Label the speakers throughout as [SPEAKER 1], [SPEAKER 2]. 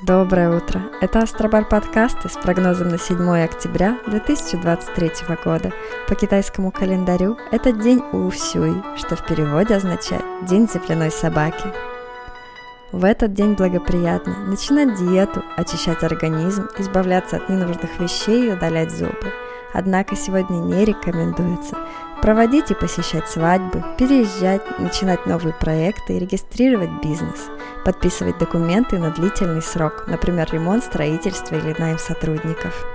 [SPEAKER 1] Доброе утро! Это Астробар подкасты с прогнозом на 7 октября 2023 года. По китайскому календарю это день Усюй, что в переводе означает «день земляной собаки». В этот день благоприятно начинать диету, очищать организм, избавляться от ненужных вещей и удалять зубы. Однако сегодня не рекомендуется проводить и посещать свадьбы, переезжать, начинать новые проекты и регистрировать бизнес – подписывать документы на длительный срок, например, ремонт, строительство или найм сотрудников.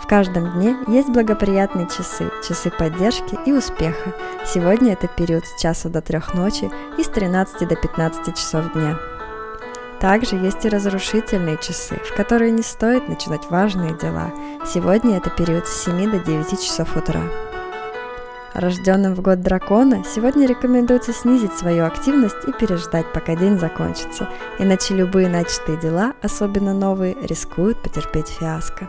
[SPEAKER 1] В каждом дне есть благоприятные часы, часы поддержки и успеха. Сегодня это период с часу до трех ночи и с 13 до 15 часов дня. Также есть и разрушительные часы, в которые не стоит начинать важные дела. Сегодня это период с 7 до 9 часов утра. Рожденным в год дракона сегодня рекомендуется снизить свою активность и переждать, пока день закончится, иначе любые начатые дела, особенно новые, рискуют потерпеть фиаско.